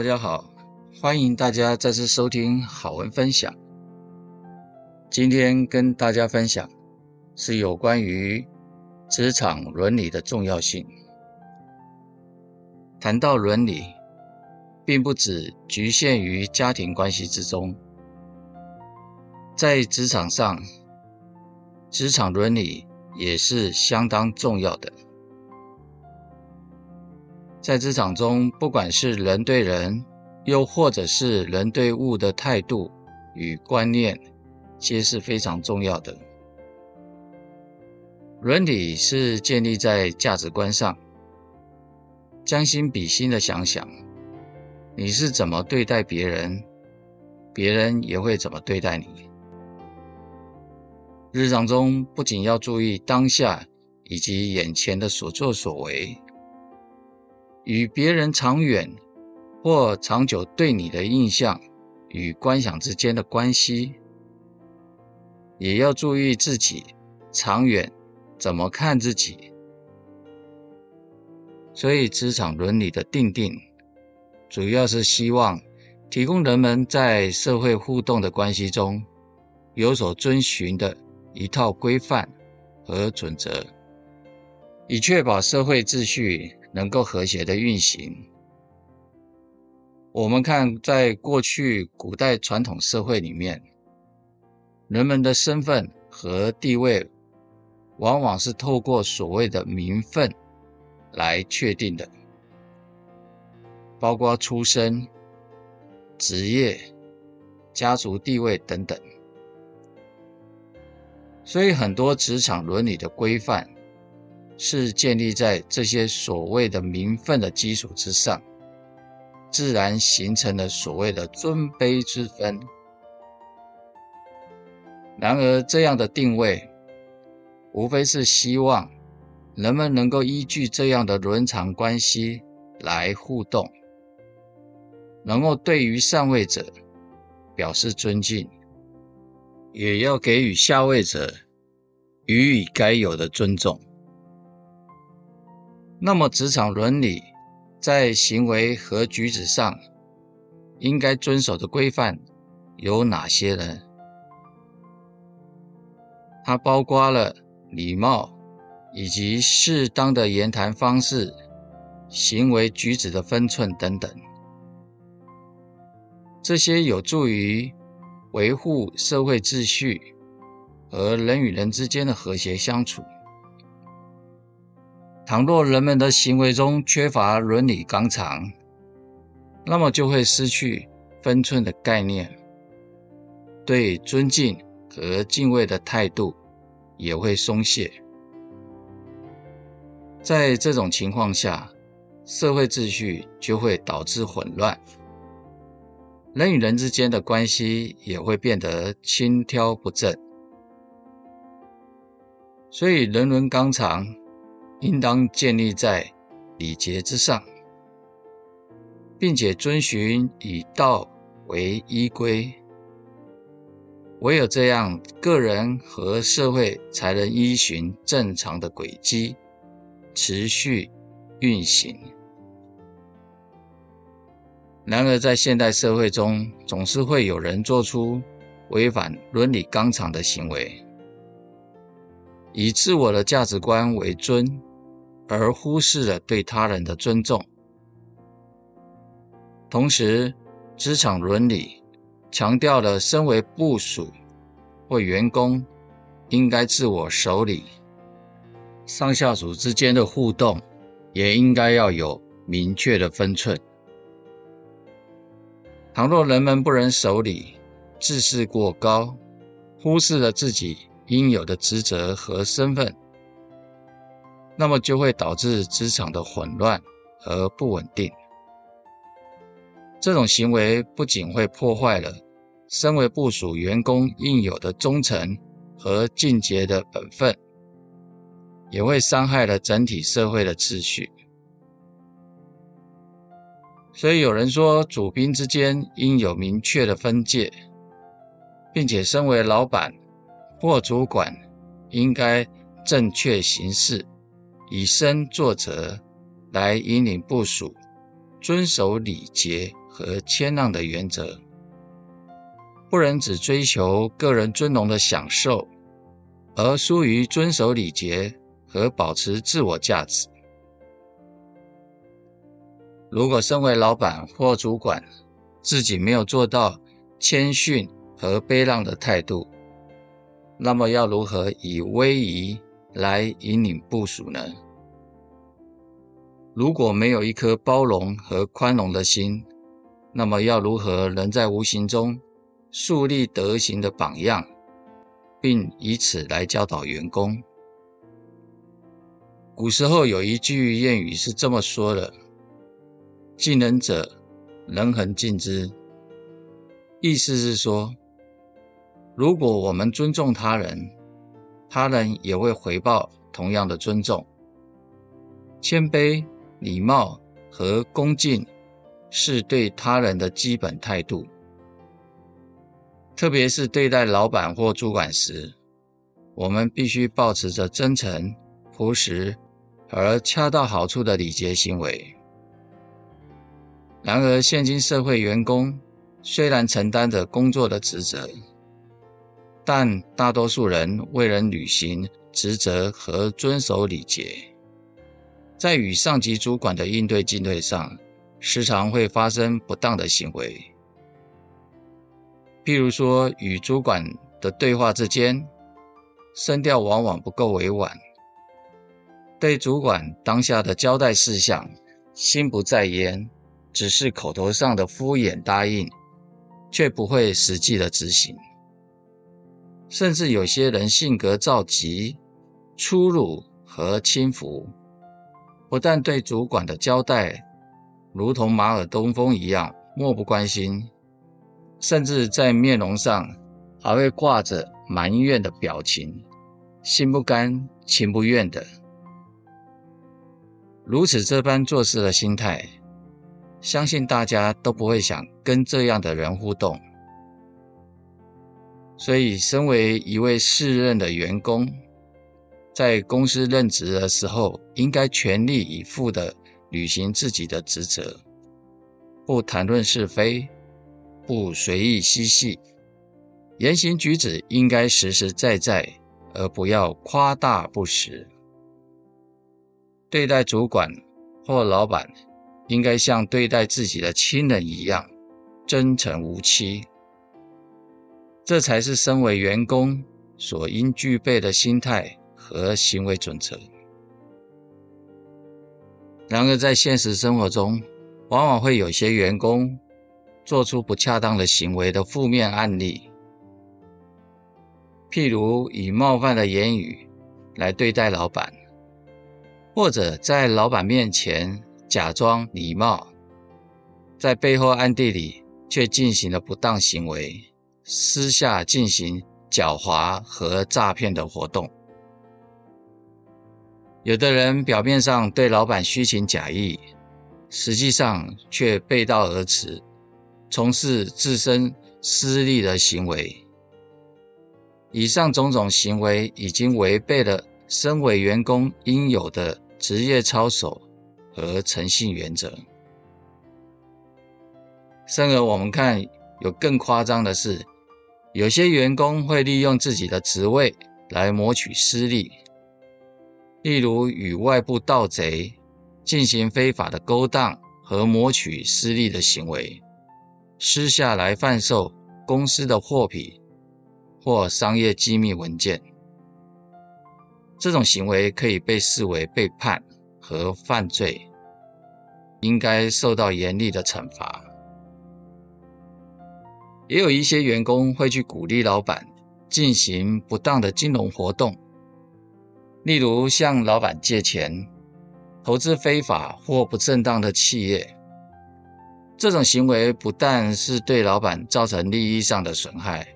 大家好，欢迎大家再次收听好文分享。今天跟大家分享是有关于职场伦理的重要性。谈到伦理，并不只局限于家庭关系之中，在职场上，职场伦理也是相当重要的。在职场中，不管是人对人，又或者是人对物的态度与观念，皆是非常重要的。伦理是建立在价值观上，将心比心的想想，你是怎么对待别人，别人也会怎么对待你。日常中不仅要注意当下以及眼前的所作所为。与别人长远或长久对你的印象与观想之间的关系，也要注意自己长远怎么看自己。所以，职场伦理的定定，主要是希望提供人们在社会互动的关系中有所遵循的一套规范和准则，以确保社会秩序。能够和谐的运行。我们看，在过去古代传统社会里面，人们的身份和地位，往往是透过所谓的名分来确定的，包括出身、职业、家族地位等等。所以，很多职场伦理的规范。是建立在这些所谓的名分的基础之上，自然形成了所谓的尊卑之分。然而，这样的定位，无非是希望人们能够依据这样的伦常关系来互动，能够对于上位者表示尊敬，也要给予下位者予以该有的尊重。那么，职场伦理在行为和举止上应该遵守的规范有哪些呢？它包括了礼貌以及适当的言谈方式、行为举止的分寸等等。这些有助于维护社会秩序和人与人之间的和谐相处。倘若人们的行为中缺乏伦理纲常，那么就会失去分寸的概念，对尊敬和敬畏的态度也会松懈。在这种情况下，社会秩序就会导致混乱，人与人之间的关系也会变得轻佻不正。所以，人伦纲常。应当建立在礼节之上，并且遵循以道为依归。唯有这样，个人和社会才能依循正常的轨迹，持续运行。然而，在现代社会中，总是会有人做出违反伦理纲常的行为，以自我的价值观为尊。而忽视了对他人的尊重。同时，职场伦理强调了身为部属或员工应该自我守礼，上下属之间的互动也应该要有明确的分寸。倘若人们不能守礼，自视过高，忽视了自己应有的职责和身份。那么就会导致职场的混乱和不稳定。这种行为不仅会破坏了身为部属员工应有的忠诚和尽洁的本分，也会伤害了整体社会的秩序。所以有人说，主宾之间应有明确的分界，并且身为老板或主管，应该正确行事。以身作则，来引领部属遵守礼节和谦让的原则，不能只追求个人尊荣的享受，而疏于遵守礼节和保持自我价值。如果身为老板或主管，自己没有做到谦逊和卑让的态度，那么要如何以威仪来引领部署呢？如果没有一颗包容和宽容的心，那么要如何能在无形中树立德行的榜样，并以此来教导员工？古时候有一句谚语是这么说的：“敬人者，人恒敬之。”意思是说，如果我们尊重他人，他人也会回报同样的尊重。谦卑。礼貌和恭敬是对他人的基本态度，特别是对待老板或主管时，我们必须保持着真诚、朴实而恰到好处的礼节行为。然而，现今社会员工虽然承担着工作的职责，但大多数人未能履行职责和遵守礼节。在与上级主管的应对进退上，时常会发生不当的行为。譬如说，与主管的对话之间，声调往往不够委婉；对主管当下的交代事项，心不在焉，只是口头上的敷衍答应，却不会实际的执行。甚至有些人性格躁急、粗鲁和轻浮。不但对主管的交代如同马耳东风一样漠不关心，甚至在面容上还会挂着埋怨的表情，心不甘情不愿的。如此这般做事的心态，相信大家都不会想跟这样的人互动。所以，身为一位适任的员工，在公司任职的时候，应该全力以赴地履行自己的职责，不谈论是非，不随意嬉戏，言行举止应该实实在在，而不要夸大不实。对待主管或老板，应该像对待自己的亲人一样，真诚无欺。这才是身为员工所应具备的心态。和行为准则。然而，在现实生活中，往往会有些员工做出不恰当的行为的负面案例，譬如以冒犯的言语来对待老板，或者在老板面前假装礼貌，在背后暗地里却进行了不当行为，私下进行狡猾和诈骗的活动。有的人表面上对老板虚情假意，实际上却背道而驰，从事自身私利的行为。以上种种行为已经违背了身为员工应有的职业操守和诚信原则。甚而我们看，有更夸张的是，有些员工会利用自己的职位来谋取私利。例如，与外部盗贼进行非法的勾当和谋取私利的行为，私下来贩售公司的货品或商业机密文件，这种行为可以被视为背叛和犯罪，应该受到严厉的惩罚。也有一些员工会去鼓励老板进行不当的金融活动。例如向老板借钱、投资非法或不正当的企业，这种行为不但是对老板造成利益上的损害，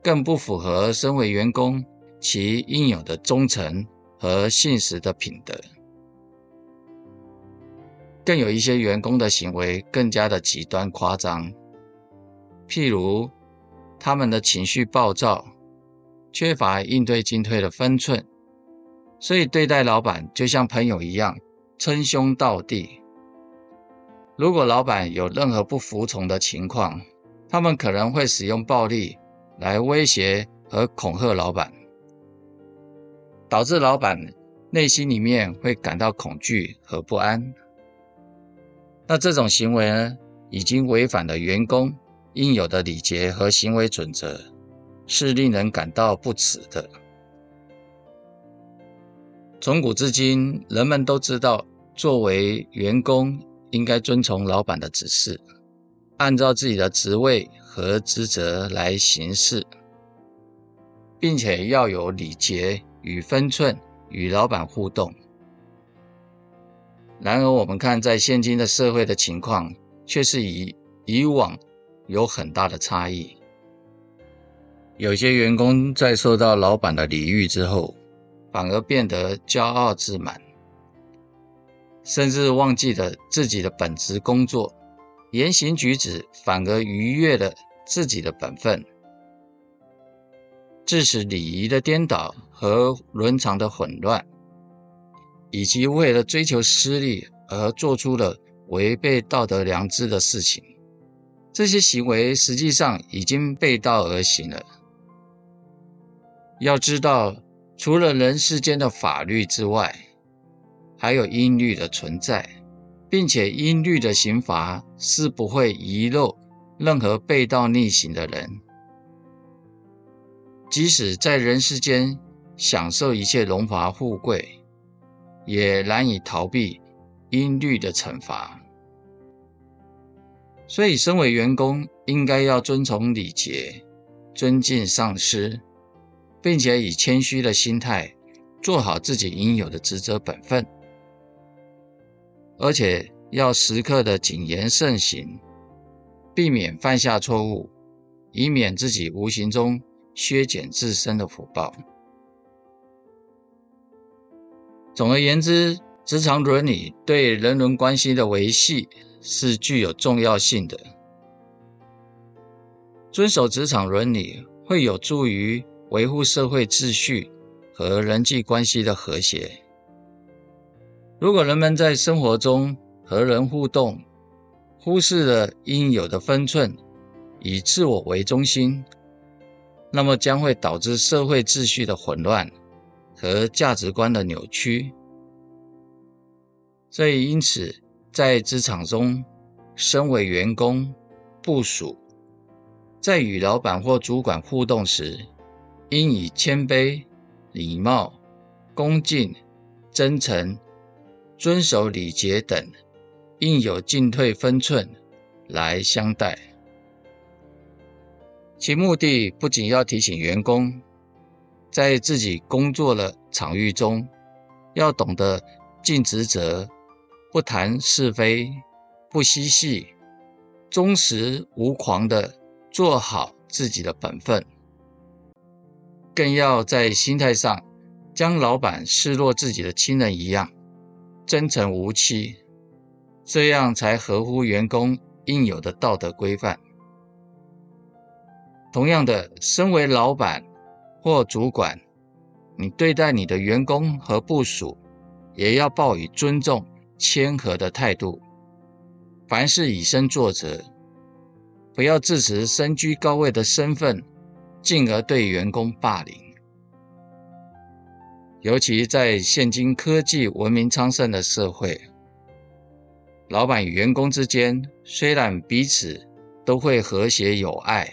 更不符合身为员工其应有的忠诚和信实的品德。更有一些员工的行为更加的极端夸张，譬如他们的情绪暴躁，缺乏应对进退的分寸。所以对待老板就像朋友一样称兄道弟。如果老板有任何不服从的情况，他们可能会使用暴力来威胁和恐吓老板，导致老板内心里面会感到恐惧和不安。那这种行为呢，已经违反了员工应有的礼节和行为准则，是令人感到不齿的。从古至今，人们都知道，作为员工应该遵从老板的指示，按照自己的职位和职责来行事，并且要有礼节与分寸与老板互动。然而，我们看在现今的社会的情况，却是以以往有很大的差异。有些员工在受到老板的礼遇之后，反而变得骄傲自满，甚至忘记了自己的本职工作，言行举止反而逾越了自己的本分，致使礼仪的颠倒和伦常的混乱。以及为了追求私利而做出了违背道德良知的事情，这些行为实际上已经背道而行了。要知道，除了人世间的法律之外，还有音律的存在，并且音律的刑罚是不会遗漏任何背道逆行的人，即使在人世间享受一切荣华富贵。也难以逃避音律的惩罚，所以身为员工，应该要遵从礼节，尊敬上司，并且以谦虚的心态做好自己应有的职责本分，而且要时刻的谨言慎行，避免犯下错误，以免自己无形中削减自身的福报。总而言之，职场伦理对人伦关系的维系是具有重要性的。遵守职场伦理会有助于维护社会秩序和人际关系的和谐。如果人们在生活中和人互动，忽视了应有的分寸，以自我为中心，那么将会导致社会秩序的混乱。和价值观的扭曲，所以因此，在职场中，身为员工、部属，在与老板或主管互动时，应以谦卑、礼貌、恭敬、真诚、遵守礼节等应有进退分寸来相待。其目的不仅要提醒员工。在自己工作的场域中，要懂得尽职责，不谈是非，不嬉戏，忠实无狂地做好自己的本分。更要在心态上将老板视若自己的亲人一样，真诚无欺，这样才合乎员工应有的道德规范。同样的，身为老板。或主管，你对待你的员工和部属，也要报以尊重、谦和的态度。凡事以身作则，不要自持身居高位的身份，进而对员工霸凌。尤其在现今科技文明昌盛的社会，老板与员工之间虽然彼此都会和谐友爱，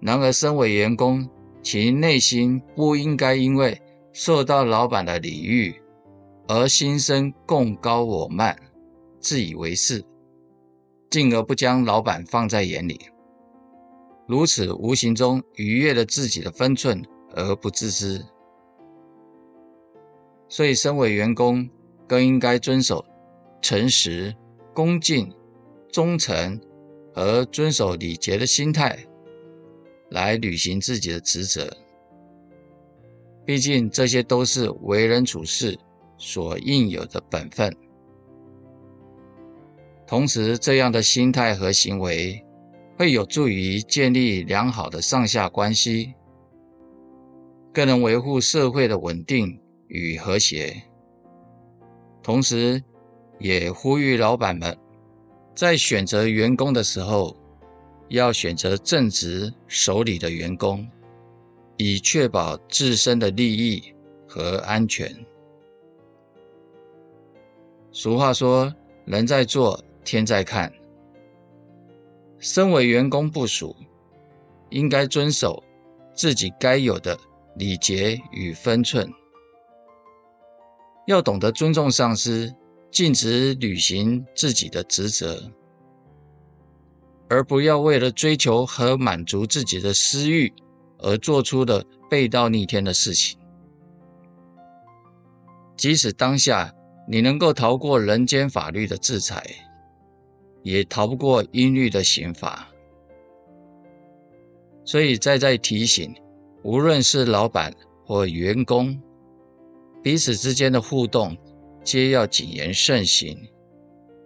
然而身为员工，其内心不应该因为受到老板的礼遇而心生贡高我慢、自以为是，进而不将老板放在眼里，如此无形中逾越了自己的分寸而不自知。所以，身为员工更应该遵守诚实、恭敬、忠诚和遵守礼节的心态。来履行自己的职责，毕竟这些都是为人处事所应有的本分。同时，这样的心态和行为会有助于建立良好的上下关系，更能维护社会的稳定与和谐。同时，也呼吁老板们在选择员工的时候，要选择正直守礼的员工，以确保自身的利益和安全。俗话说：“人在做，天在看。”身为员工部属，应该遵守自己该有的礼节与分寸，要懂得尊重上司，尽职履行自己的职责，而不要为了追求和满足自己的私欲而做出的背道逆天的事情。即使当下你能够逃过人间法律的制裁，也逃不过音律的刑罚。所以再再提醒，无论是老板或员工，彼此之间的互动，皆要谨言慎行，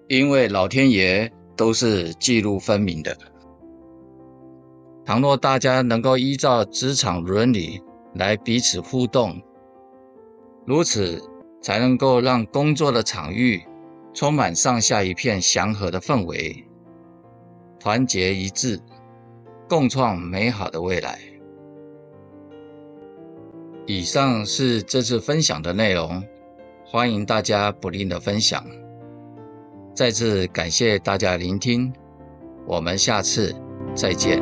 因为老天爷都是记录分明的。倘若大家能够依照职场伦理来彼此互动，如此才能够让工作的场域充满上下一片祥和的氛围，团结一致，共创美好的未来。以上是这次分享的内容。欢迎大家不吝的分享，再次感谢大家聆听，我们下次再见。